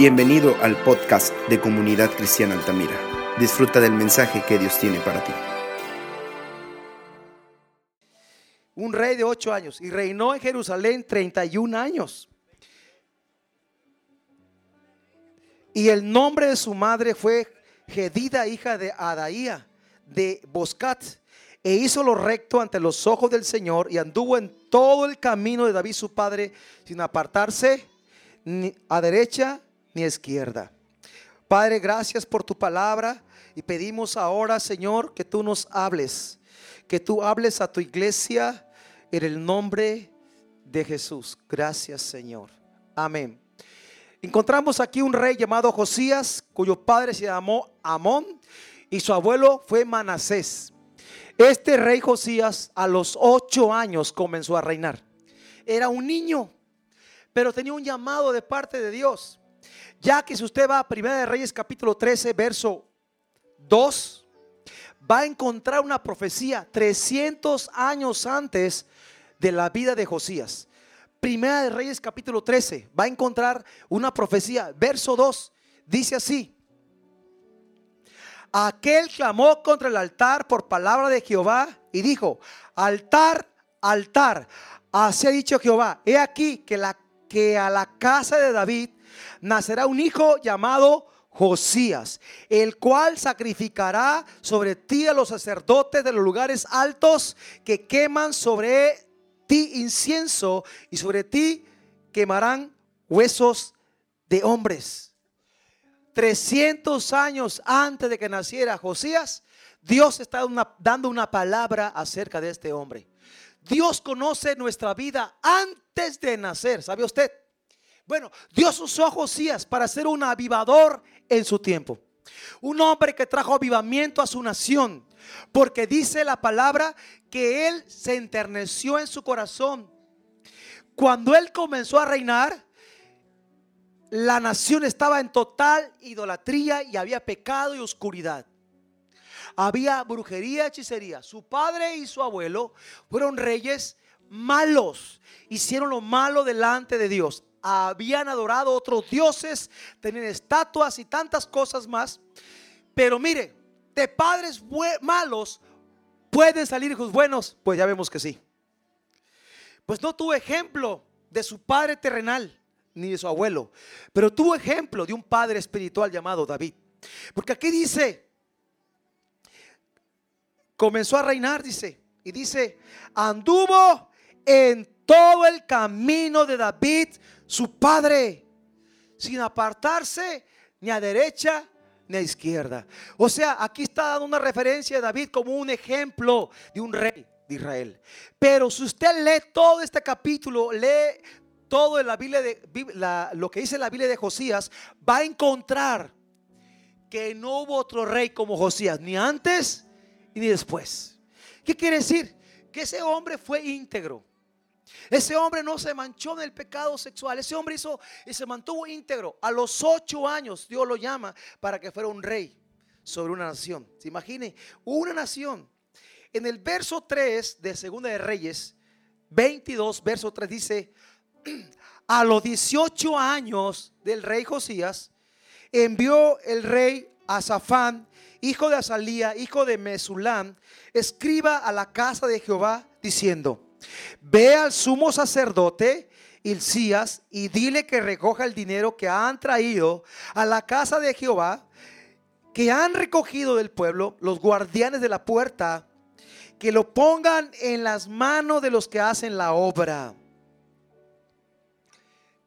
Bienvenido al podcast de Comunidad Cristiana Altamira. Disfruta del mensaje que Dios tiene para ti. Un rey de ocho años y reinó en Jerusalén 31 años. Y el nombre de su madre fue Gedida, hija de Adaía, de Boscat. E hizo lo recto ante los ojos del Señor y anduvo en todo el camino de David su padre sin apartarse ni a derecha ni izquierda. Padre, gracias por tu palabra y pedimos ahora, Señor, que tú nos hables, que tú hables a tu iglesia en el nombre de Jesús. Gracias, Señor. Amén. Encontramos aquí un rey llamado Josías, cuyo padre se llamó Amón y su abuelo fue Manasés. Este rey Josías a los ocho años comenzó a reinar. Era un niño, pero tenía un llamado de parte de Dios. Ya que si usted va a Primera de Reyes capítulo 13, verso 2, va a encontrar una profecía 300 años antes de la vida de Josías. Primera de Reyes capítulo 13, va a encontrar una profecía, verso 2, dice así. Aquel clamó contra el altar por palabra de Jehová y dijo, altar, altar, así ha dicho Jehová, he aquí que, la, que a la casa de David nacerá un hijo llamado Josías, el cual sacrificará sobre ti a los sacerdotes de los lugares altos que queman sobre ti incienso y sobre ti quemarán huesos de hombres. 300 años antes de que naciera Josías, Dios está dando una palabra acerca de este hombre. Dios conoce nuestra vida antes de nacer, ¿sabe usted? Bueno, Dios usó a Josías para ser un avivador en su tiempo. Un hombre que trajo avivamiento a su nación. Porque dice la palabra que él se enterneció en su corazón. Cuando él comenzó a reinar, la nación estaba en total idolatría y había pecado y oscuridad. Había brujería, hechicería. Su padre y su abuelo fueron reyes malos. Hicieron lo malo delante de Dios habían adorado otros dioses, tenían estatuas y tantas cosas más. Pero mire, de padres malos pueden salir hijos buenos, pues ya vemos que sí. Pues no tuvo ejemplo de su padre terrenal ni de su abuelo, pero tuvo ejemplo de un padre espiritual llamado David. Porque aquí dice, comenzó a reinar, dice, y dice, anduvo en todo el camino de David, su padre, sin apartarse ni a derecha ni a izquierda. O sea, aquí está dando una referencia de David como un ejemplo de un rey de Israel. Pero si usted lee todo este capítulo, lee todo lo que dice la Biblia de Josías, va a encontrar que no hubo otro rey como Josías, ni antes ni después. ¿Qué quiere decir? Que ese hombre fue íntegro. Ese hombre no se manchó del pecado sexual. Ese hombre hizo y se mantuvo íntegro. A los ocho años Dios lo llama para que fuera un rey sobre una nación. Se imagine, una nación. En el verso 3 de Segunda de Reyes, 22, verso 3 dice, a los 18 años del rey Josías, envió el rey Azafán, hijo de Azalía, hijo de Mesulam, escriba a la casa de Jehová, diciendo, Ve al sumo sacerdote Hilcías y dile que recoja el dinero que han traído a la casa de Jehová, que han recogido del pueblo los guardianes de la puerta, que lo pongan en las manos de los que hacen la obra.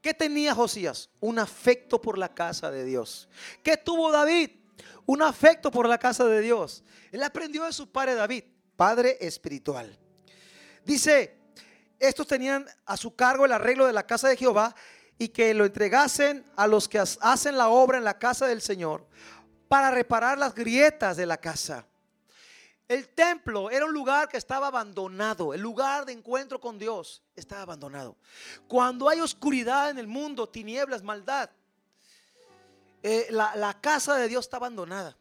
¿Qué tenía Josías? Un afecto por la casa de Dios. ¿Qué tuvo David? Un afecto por la casa de Dios. Él aprendió de su padre David, padre espiritual. Dice, estos tenían a su cargo el arreglo de la casa de Jehová y que lo entregasen a los que hacen la obra en la casa del Señor para reparar las grietas de la casa. El templo era un lugar que estaba abandonado, el lugar de encuentro con Dios estaba abandonado. Cuando hay oscuridad en el mundo, tinieblas, maldad, eh, la, la casa de Dios está abandonada.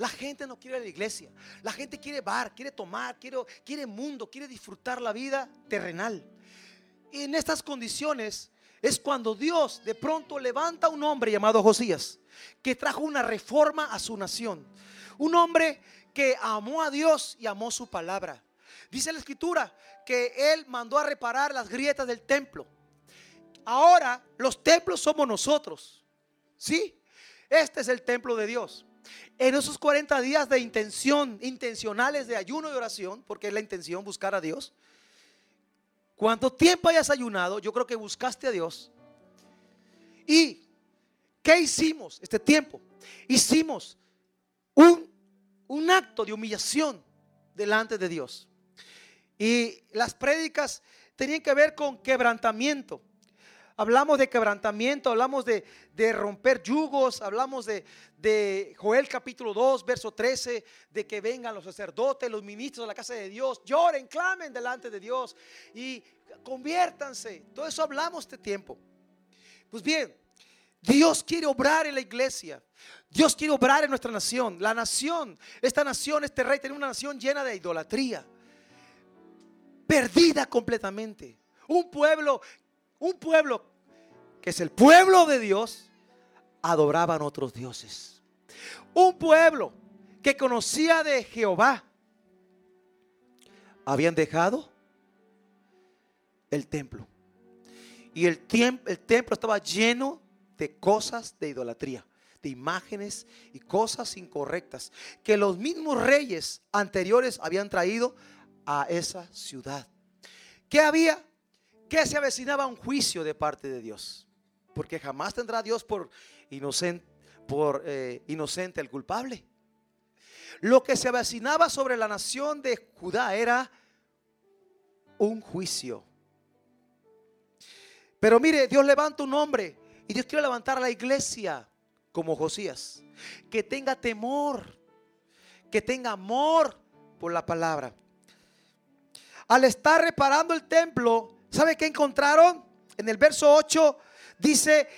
La gente no quiere la iglesia. La gente quiere bar, quiere tomar, quiere, quiere mundo, quiere disfrutar la vida terrenal. Y en estas condiciones, es cuando Dios de pronto levanta a un hombre llamado Josías, que trajo una reforma a su nación. Un hombre que amó a Dios y amó su palabra. Dice la escritura que él mandó a reparar las grietas del templo. Ahora los templos somos nosotros. ¿Sí? Este es el templo de Dios. En esos 40 días de intención, intencionales de ayuno y oración, porque es la intención buscar a Dios. Cuánto tiempo hayas ayunado, yo creo que buscaste a Dios. ¿Y qué hicimos este tiempo? Hicimos un, un acto de humillación delante de Dios. Y las prédicas tenían que ver con quebrantamiento. Hablamos de quebrantamiento, hablamos de, romper yugos, hablamos de, de, Joel capítulo 2, verso 13, de que vengan los sacerdotes, los ministros de la casa de Dios, lloren, clamen delante de Dios y conviértanse. Todo eso hablamos este tiempo. Pues bien, Dios quiere obrar en la iglesia. Dios quiere obrar en nuestra nación. La nación, esta nación, este rey, tiene una nación llena de idolatría. Perdida completamente. Un pueblo, un pueblo que es el pueblo de Dios, adoraban otros dioses. Un pueblo que conocía de Jehová, habían dejado el templo. Y el, el templo estaba lleno de cosas de idolatría, de imágenes y cosas incorrectas que los mismos reyes anteriores habían traído a esa ciudad. ¿Qué había? Que se avecinaba un juicio de parte de Dios porque jamás tendrá Dios por inocente, por, eh, inocente el culpable. Lo que se avecinaba sobre la nación de Judá era un juicio. Pero mire, Dios levanta un hombre y Dios quiere levantar a la iglesia como Josías, que tenga temor, que tenga amor por la palabra. Al estar reparando el templo, ¿sabe qué encontraron? En el verso 8 Dice,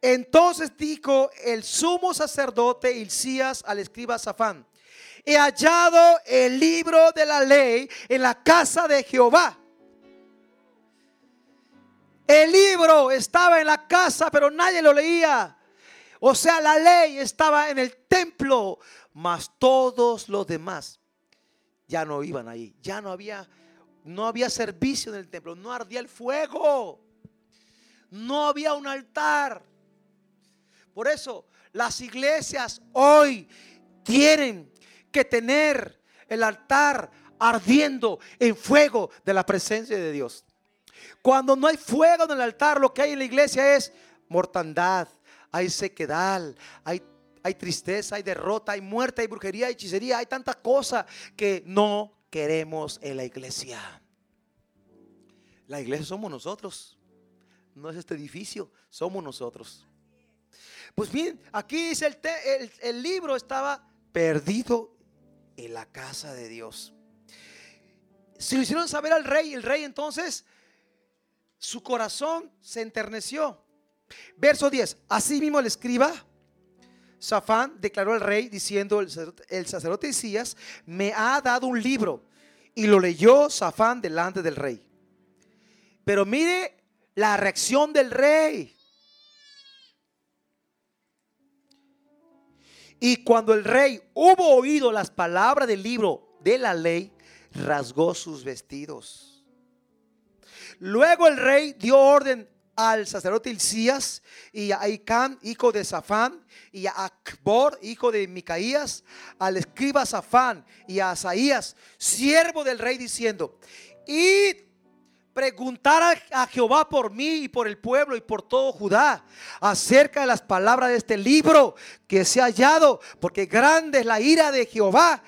entonces dijo el sumo sacerdote Hilcías al escriba Safán, he hallado el libro de la ley en la casa de Jehová. El libro estaba en la casa, pero nadie lo leía. O sea, la ley estaba en el templo, mas todos los demás ya no iban ahí. Ya no había no había servicio en el templo, no ardía el fuego no había un altar. Por eso las iglesias hoy tienen que tener el altar ardiendo en fuego de la presencia de Dios. Cuando no hay fuego en el altar, lo que hay en la iglesia es mortandad, hay sequedad, hay, tristeza, hay derrota, hay muerte, hay brujería, hay hechicería, hay tanta cosa que no queremos en la iglesia. La iglesia somos nosotros no es este edificio, somos nosotros. Pues bien, aquí dice el, el, libro estaba perdido en la casa de Dios. Si lo hicieron saber al rey, el rey entonces, su corazón se enterneció. Verso 10, así mismo el escriba, Safán, declaró al rey diciendo, el sacerdote, el sacerdote Isías me ha dado un libro. Y lo leyó Safán delante del rey. Pero mire la reacción del rey. Y cuando el rey hubo oído las palabras del libro de la ley, rasgó sus vestidos. Luego el rey dio orden al sacerdote Hilcías y a Icán, hijo de Safán, y a Akbor, hijo de Micaías, al escriba Safán y a Asaías, siervo del rey, diciendo: Id preguntar a, Jehová por mí y por el pueblo y por todo Judá acerca de las palabras de este libro que se ha hallado, porque grande es la ira de Jehová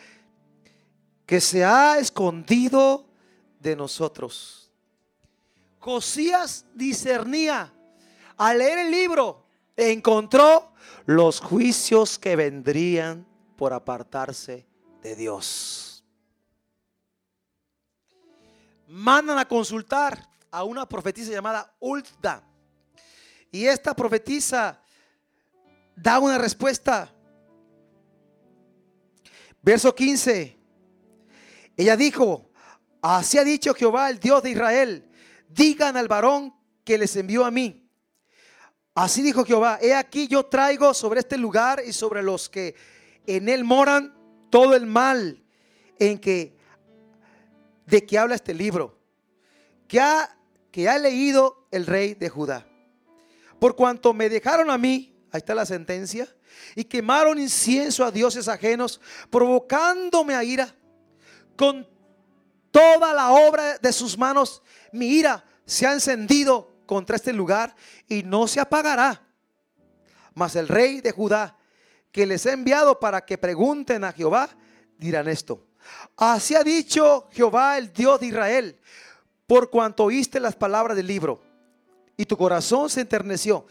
que se ha escondido de nosotros. Josías discernía al leer el libro, encontró los juicios que vendrían por apartarse de Dios mandan a consultar a una profetisa llamada Ulda. Y esta profetisa da una respuesta. Verso 15. Ella dijo, así ha dicho Jehová, el Dios de Israel, digan al varón que les envió a mí. Así dijo Jehová, he aquí yo traigo sobre este lugar y sobre los que en él moran todo el mal en que de que habla este libro, que ha, que ha leído el rey de Judá. Por cuanto me dejaron a mí, ahí está la sentencia, y quemaron incienso a dioses ajenos, provocándome a ira con toda la obra de sus manos, mi ira se ha encendido contra este lugar y no se apagará. Mas el rey de Judá, que les he enviado para que pregunten a Jehová, dirán esto. Así ha dicho Jehová, el Dios de Israel, por cuanto oíste las palabras del libro y tu corazón se enterneció.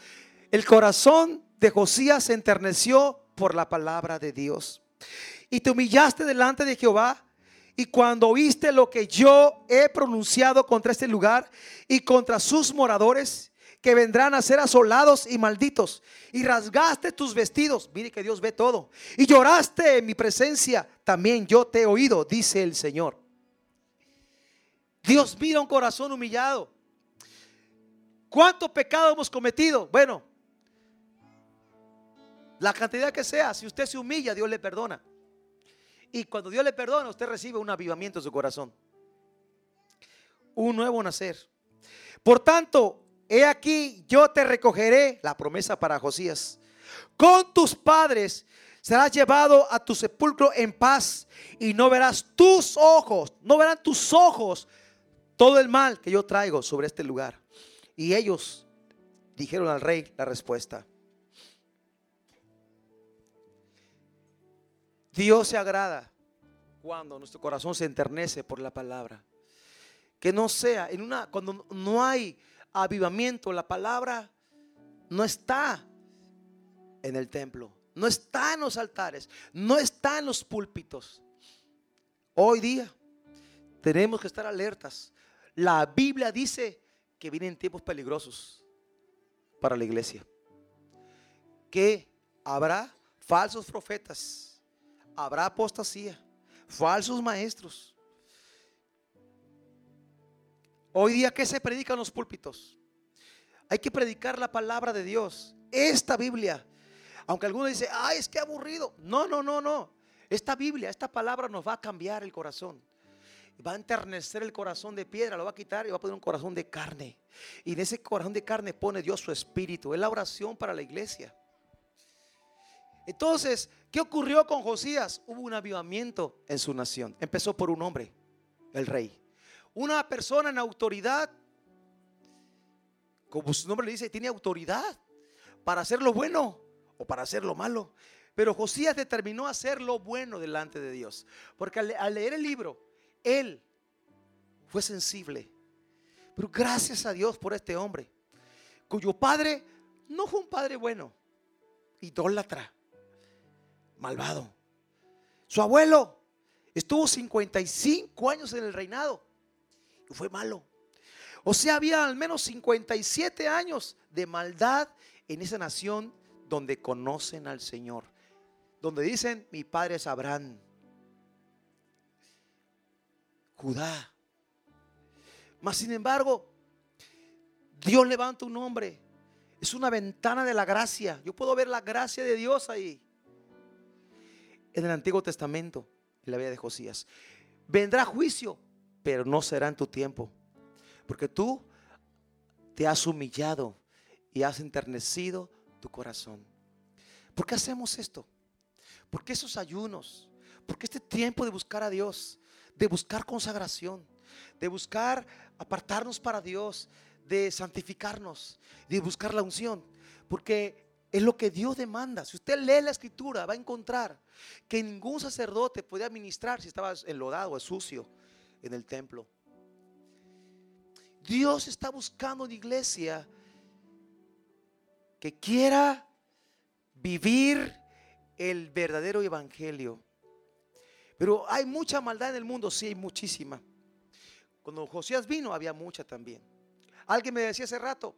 El corazón de Josías se enterneció por la palabra de Dios. Y te humillaste delante de Jehová. Y cuando oíste lo que yo he pronunciado contra este lugar y contra sus moradores, que vendrán a ser asolados y malditos. Y rasgaste tus vestidos. Mire que Dios ve todo. Y lloraste en mi presencia. También yo te he oído, dice el Señor. Dios mira un corazón humillado. ¿Cuánto pecado hemos cometido? Bueno, la cantidad que sea, si usted se humilla, Dios le perdona. Y cuando Dios le perdona, usted recibe un avivamiento en su corazón. Un nuevo nacer. Por tanto, he aquí, yo te recogeré, la promesa para Josías, con tus padres serás llevado a tu sepulcro en paz y no verás tus ojos, no verán tus ojos todo el mal que yo traigo sobre este lugar. Y ellos dijeron al rey la respuesta. Dios se agrada cuando nuestro corazón se enternece por la palabra. Que no sea en una cuando no hay avivamiento, la palabra no está en el templo, no está en los altares, no está en los púlpitos. Hoy día tenemos que estar alertas. La Biblia dice que vienen tiempos peligrosos para la iglesia. Que habrá falsos profetas, habrá apostasía, falsos maestros Hoy día, ¿qué se predica en los púlpitos? Hay que predicar la palabra de Dios. Esta Biblia. Aunque alguno dice, ay, es que aburrido. No, no, no, no. Esta Biblia, esta palabra nos va a cambiar el corazón. Va a enternecer el corazón de piedra, lo va a quitar y va a poner un corazón de carne. Y en ese corazón de carne pone Dios su espíritu. Es la oración para la iglesia. Entonces, ¿qué ocurrió con Josías? Hubo un avivamiento en su nación. Empezó por un hombre, el rey. Una persona en autoridad, como su nombre le dice, tiene autoridad para hacer lo bueno o para hacer lo malo. Pero Josías determinó hacer lo bueno delante de Dios. Porque al, leer el libro, él fue sensible. Pero gracias a Dios por este hombre, cuyo padre no fue un padre bueno, idólatra, malvado. Su abuelo estuvo 55 años en el reinado fue malo. O sea, había al menos 57 años de maldad en esa nación donde conocen al Señor. Donde dicen, mi padre es Abraham. Judá. Mas sin embargo, Dios levanta un hombre. Es una ventana de la gracia. Yo puedo ver la gracia de Dios ahí. En el Antiguo Testamento, en la vida de Josías. Vendrá juicio pero no será en tu tiempo. Porque tú te has humillado y has enternecido tu corazón. ¿Por qué hacemos esto? ¿Por qué esos ayunos? ¿Por qué este tiempo de buscar a Dios? De buscar consagración, de buscar apartarnos para Dios, de santificarnos, de buscar la unción. Porque es lo que Dios demanda. Si usted lee la escritura, va a encontrar que ningún sacerdote podía ministrar si estaba enlodado o sucio en el templo. Dios está buscando una iglesia que quiera vivir el verdadero evangelio. Pero hay mucha maldad en el mundo, sí, hay muchísima. Cuando Josías vino había mucha también. Alguien me decía hace rato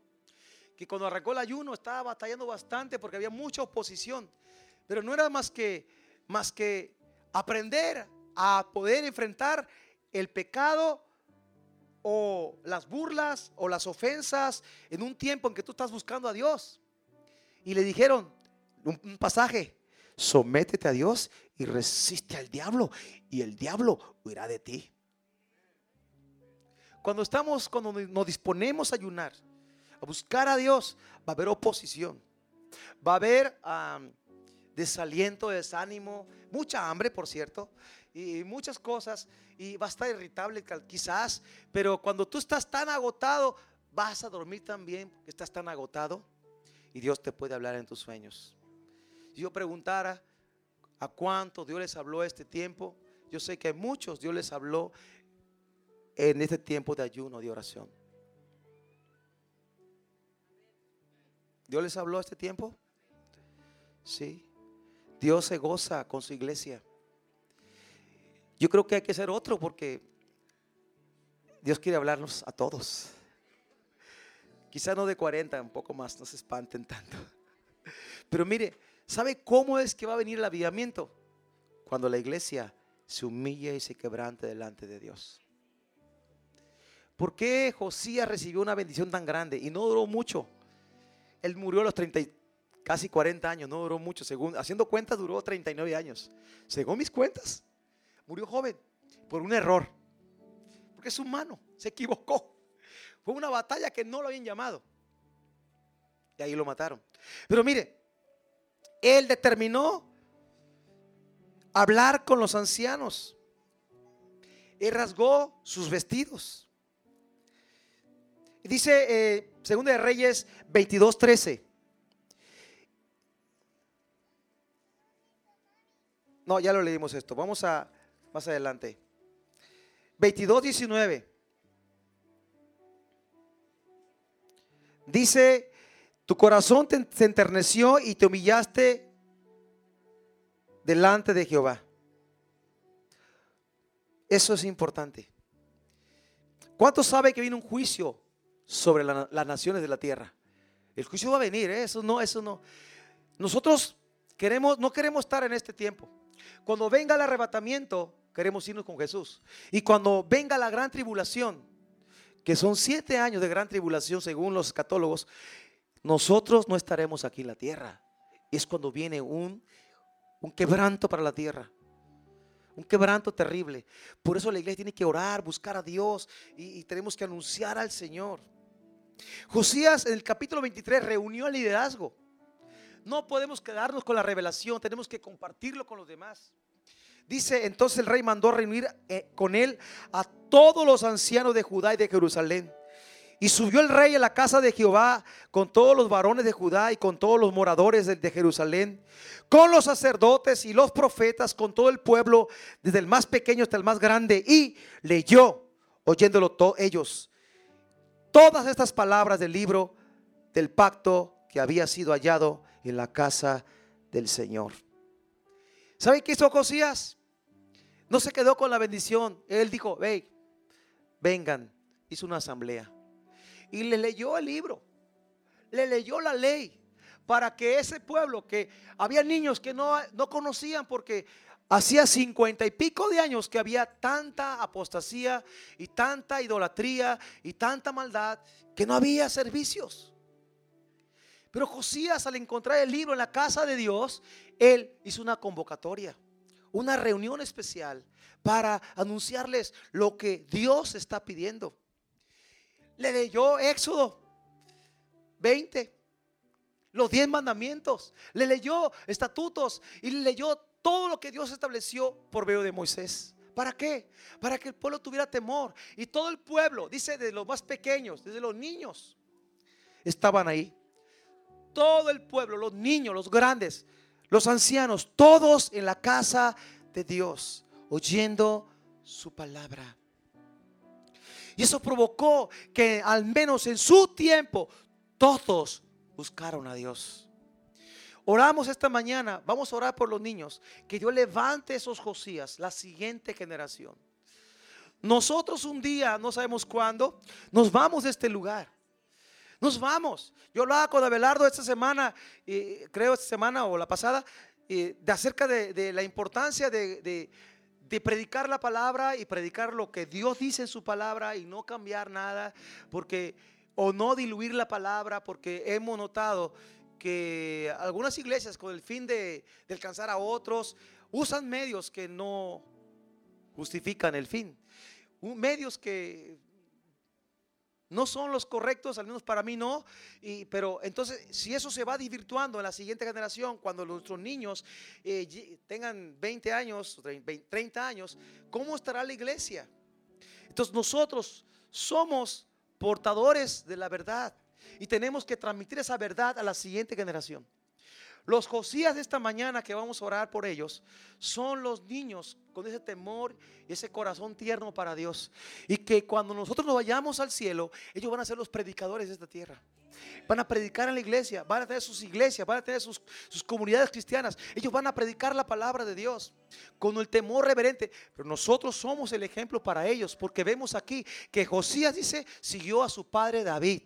que cuando arrancó el ayuno estaba batallando bastante porque había mucha oposición. Pero no era más que, más que aprender a poder enfrentar el pecado o las burlas o las ofensas en un tiempo en que tú estás buscando a Dios. Y le dijeron un, pasaje, sométete a Dios y resiste al diablo y el diablo huirá de ti. Cuando estamos, cuando nos disponemos a ayunar, a buscar a Dios, va a haber oposición, va a haber desaliento, desánimo, mucha hambre, por cierto, y muchas cosas, y va a estar irritable quizás, pero cuando tú estás tan agotado, vas a dormir también, estás tan agotado, y Dios te puede hablar en tus sueños. Si yo preguntara a cuánto Dios les habló este tiempo, yo sé que a muchos Dios les habló en este tiempo de ayuno, de oración. ¿Dios les habló este tiempo? Sí. Dios se goza con su iglesia. Yo creo que hay que ser otro porque Dios quiere hablarnos a todos. Quizá no de 40, un poco más, no se espanten tanto. Pero mire, ¿sabe cómo es que va a venir el avivamiento? Cuando la iglesia se humille y se quebrante delante de Dios. ¿Por qué Josías recibió una bendición tan grande y no duró mucho? Él murió a los 30, casi 40 años, no duró mucho. Según, haciendo cuentas, duró 39 años. Según mis cuentas, murió joven por un error. Porque es humano, se equivocó. Fue una batalla que no lo habían llamado. Y ahí lo mataron. Pero mire, él determinó hablar con los ancianos. Él rasgó sus vestidos. Dice eh, Segunda de Reyes 22, No, ya lo leímos esto. Vamos a más adelante. 22, 19. Dice, tu corazón te, se enterneció y te humillaste delante de Jehová. Eso es importante. ¿Cuántos sabe que viene un juicio sobre las naciones de la tierra? El juicio va a venir, ¿eh? eso no, eso no. Nosotros queremos, no queremos estar en este tiempo. Cuando venga el arrebatamiento, queremos irnos con Jesús. Y cuando venga la gran tribulación, que son siete años de gran tribulación según los católogos, nosotros no estaremos aquí en la tierra. Es cuando viene un, un quebranto para la tierra. Un quebranto terrible. Por eso la iglesia tiene que orar, buscar a Dios y, y tenemos que anunciar al Señor. Josías en el capítulo 23 reunió al liderazgo. No podemos quedarnos con la revelación, tenemos que compartirlo con los demás. Dice, entonces el rey mandó reunir eh, con él a todos los ancianos de Judá y de Jerusalén. Y subió el rey a la casa de Jehová con todos los varones de Judá y con todos los moradores de, Jerusalén, con los sacerdotes y los profetas, con todo el pueblo, desde el más pequeño hasta el más grande, y leyó, oyéndolo todos ellos, todas estas palabras del libro del pacto que había sido hallado en la casa del Señor. ¿Sabe qué hizo Josías? No se quedó con la bendición. Él dijo, hey, vengan. Hizo una asamblea. Y le leyó el libro. Le leyó la ley. Para que ese pueblo, que había niños que no, no conocían porque hacía cincuenta y pico de años que había tanta apostasía y tanta idolatría y tanta maldad que no había servicios. Pero Josías al encontrar el libro en la casa de Dios, él hizo una convocatoria, una reunión especial para anunciarles lo que Dios está pidiendo. Le leyó Éxodo 20, los 10 mandamientos, le leyó estatutos y le leyó todo lo que Dios estableció por medio de Moisés. ¿Para qué? Para que el pueblo tuviera temor. Y todo el pueblo, dice de los más pequeños, desde los niños, estaban ahí todo el pueblo, los niños, los grandes, los ancianos, todos en la casa de Dios, oyendo su palabra. Y eso provocó que al menos en su tiempo todos buscaron a Dios. Oramos esta mañana, vamos a orar por los niños, que Dios levante esos Josías, la siguiente generación. Nosotros un día, no sabemos cuándo, nos vamos de este lugar. Nos vamos. Yo hablaba con Abelardo esta semana, creo esta semana o la pasada, de acerca de, la importancia de, de predicar la palabra y predicar lo que Dios dice en su palabra y no cambiar nada, porque o no diluir la palabra, porque hemos notado que algunas iglesias con el fin de alcanzar a otros usan medios que no justifican el fin, medios que no son los correctos, al menos para mí no. Y, pero entonces, si eso se va divirtuando en la siguiente generación, cuando nuestros niños eh, tengan 20 años, 30 años, ¿cómo estará la iglesia? Entonces nosotros somos portadores de la verdad y tenemos que transmitir esa verdad a la siguiente generación. Los Josías de esta mañana que vamos a orar por ellos son los niños con ese temor y ese corazón tierno para Dios. Y que cuando nosotros nos vayamos al cielo, ellos van a ser los predicadores de esta tierra. Van a predicar en la iglesia, van a tener sus iglesias, van a tener sus, sus comunidades cristianas. Ellos van a predicar la palabra de Dios con el temor reverente. Pero nosotros somos el ejemplo para ellos porque vemos aquí que Josías dice, siguió a su padre David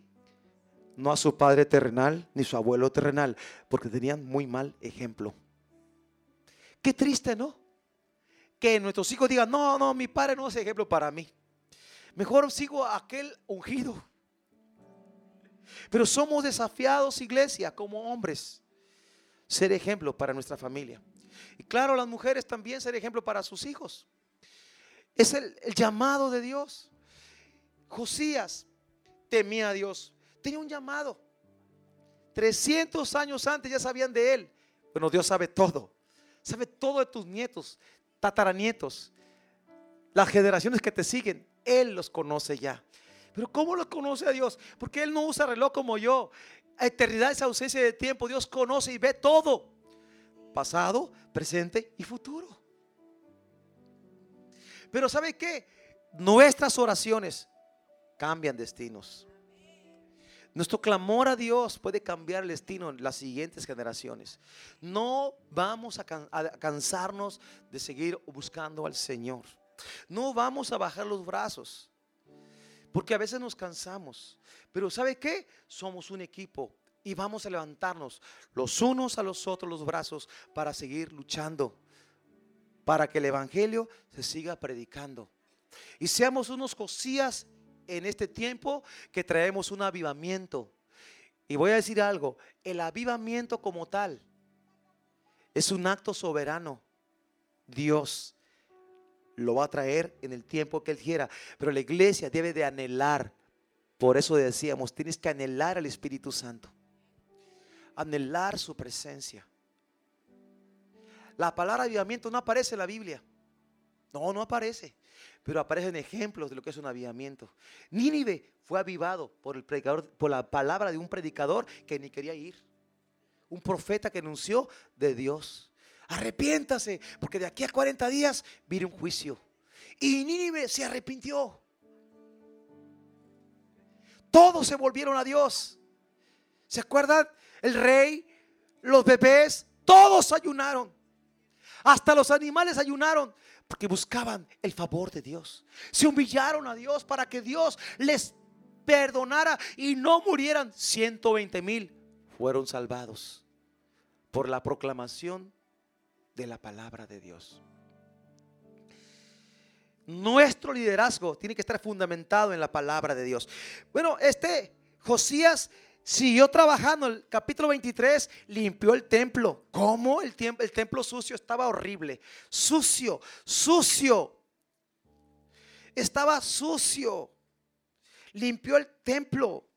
no a su padre terrenal ni su abuelo terrenal, porque tenían muy mal ejemplo. Qué triste, ¿no? Que nuestros hijos digan, no, no, mi padre no es ejemplo para mí. Mejor sigo a aquel ungido. Pero somos desafiados, iglesia, como hombres, ser ejemplo para nuestra familia. Y claro, las mujeres también ser ejemplo para sus hijos. Es el, el llamado de Dios. Josías temía a Dios tenía un llamado. 300 años antes ya sabían de él. Bueno, Dios sabe todo. Sabe todo de tus nietos, tataranietos, las generaciones que te siguen. Él los conoce ya. Pero ¿cómo los conoce a Dios? Porque Él no usa reloj como yo. Eternidad es ausencia de tiempo. Dios conoce y ve todo. Pasado, presente y futuro. Pero ¿sabe qué? Nuestras oraciones cambian destinos. Nuestro clamor a Dios puede cambiar el destino en las siguientes generaciones. No vamos a, cansarnos de seguir buscando al Señor. No vamos a bajar los brazos. Porque a veces nos cansamos. Pero ¿sabe qué? Somos un equipo y vamos a levantarnos los unos a los otros los brazos para seguir luchando. Para que el Evangelio se siga predicando. Y seamos unos cosías en este tiempo que traemos un avivamiento. Y voy a decir algo, el avivamiento como tal es un acto soberano. Dios lo va a traer en el tiempo que Él quiera, pero la iglesia debe de anhelar. Por eso decíamos, tienes que anhelar al Espíritu Santo. Anhelar su presencia. La palabra avivamiento no aparece en la Biblia. No, no aparece pero aparecen ejemplos de lo que es un avivamiento. Nínive fue avivado por el predicador, por la palabra de un predicador que ni quería ir. Un profeta que anunció de Dios. Arrepiéntase, porque de aquí a 40 días viene un juicio. Y Nínive se arrepintió. Todos se volvieron a Dios. ¿Se acuerdan? El rey, los bebés, todos ayunaron. Hasta los animales ayunaron porque buscaban el favor de Dios. Se humillaron a Dios para que Dios les perdonara y no murieran. 120 mil fueron salvados por la proclamación de la palabra de Dios. Nuestro liderazgo tiene que estar fundamentado en la palabra de Dios. Bueno, este Josías Siguió trabajando. El capítulo 23 limpió el templo. ¿Cómo? El, el templo sucio estaba horrible. Sucio, sucio. Estaba sucio. Limpió el templo.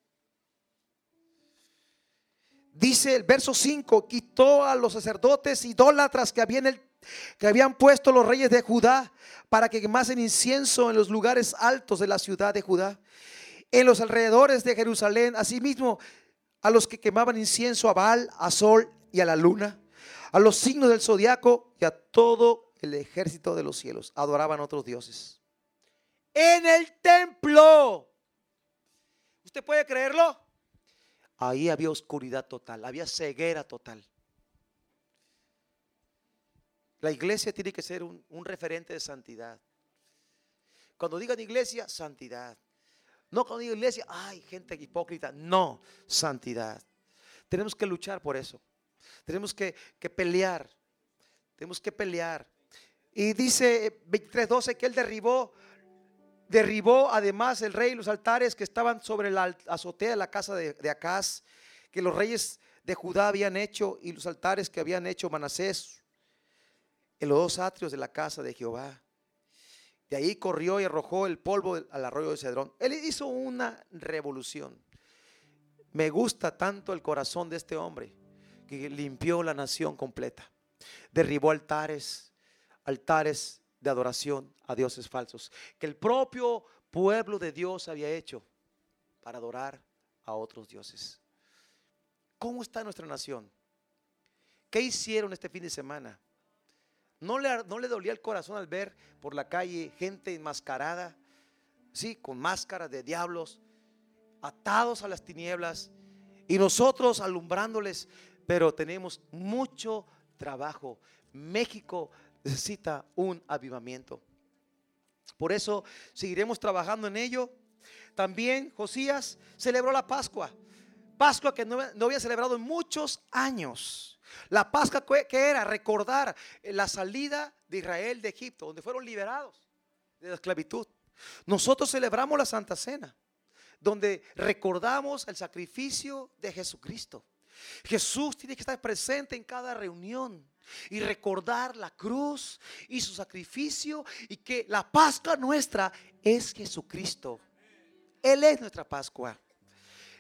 Dice el verso 5, quitó a los sacerdotes idólatras que habían, que habían puesto los reyes de Judá para que quemasen incienso en los lugares altos de la ciudad de Judá, en los alrededores de Jerusalén. Asimismo, a los que quemaban incienso a Baal, a Sol y a la luna, a los signos del zodiaco y a todo el ejército de los cielos. Adoraban otros dioses. En el templo. ¿Usted puede creerlo? Ahí había oscuridad total, había ceguera total. La iglesia tiene que ser un, un referente de santidad. Cuando digan iglesia, santidad. No digo iglesia, ay, gente hipócrita. No, santidad. Tenemos que luchar por eso. Tenemos que, pelear. Tenemos que pelear. Y dice 23:12 que él derribó, derribó además el rey los altares que estaban sobre la azotea de la casa de, de Acaz, que los reyes de Judá habían hecho y los altares que habían hecho Manasés en los dos atrios de la casa de Jehová. De ahí corrió y arrojó el polvo al arroyo de Cedrón. Él hizo una revolución. Me gusta tanto el corazón de este hombre que limpió la nación completa. Derribó altares, altares de adoración a dioses falsos, que el propio pueblo de Dios había hecho para adorar a otros dioses. ¿Cómo está nuestra nación? ¿Qué hicieron este fin de semana? ¿No le, no le dolía el corazón al ver por la calle gente enmascarada, sí, con máscaras de diablos, atados a las tinieblas y nosotros alumbrándoles? Pero tenemos mucho trabajo. México necesita un avivamiento. Por eso seguiremos trabajando en ello. También Josías celebró la Pascua. Pascua que no, había celebrado en muchos años. La Pascua que era recordar la salida de Israel de Egipto, donde fueron liberados de la esclavitud. Nosotros celebramos la Santa Cena, donde recordamos el sacrificio de Jesucristo. Jesús tiene que estar presente en cada reunión y recordar la cruz y su sacrificio y que la Pascua nuestra es Jesucristo. Él es nuestra Pascua.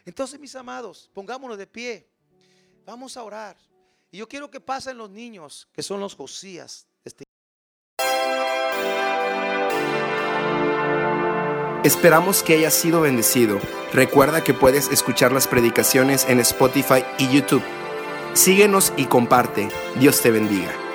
Entonces, mis amados, pongámonos de pie. Vamos a orar. Y yo quiero que pasen los niños, que son los Josías. Este Esperamos que hayas sido bendecido. Recuerda que puedes escuchar las predicaciones en Spotify y YouTube. Síguenos y comparte. Dios te bendiga.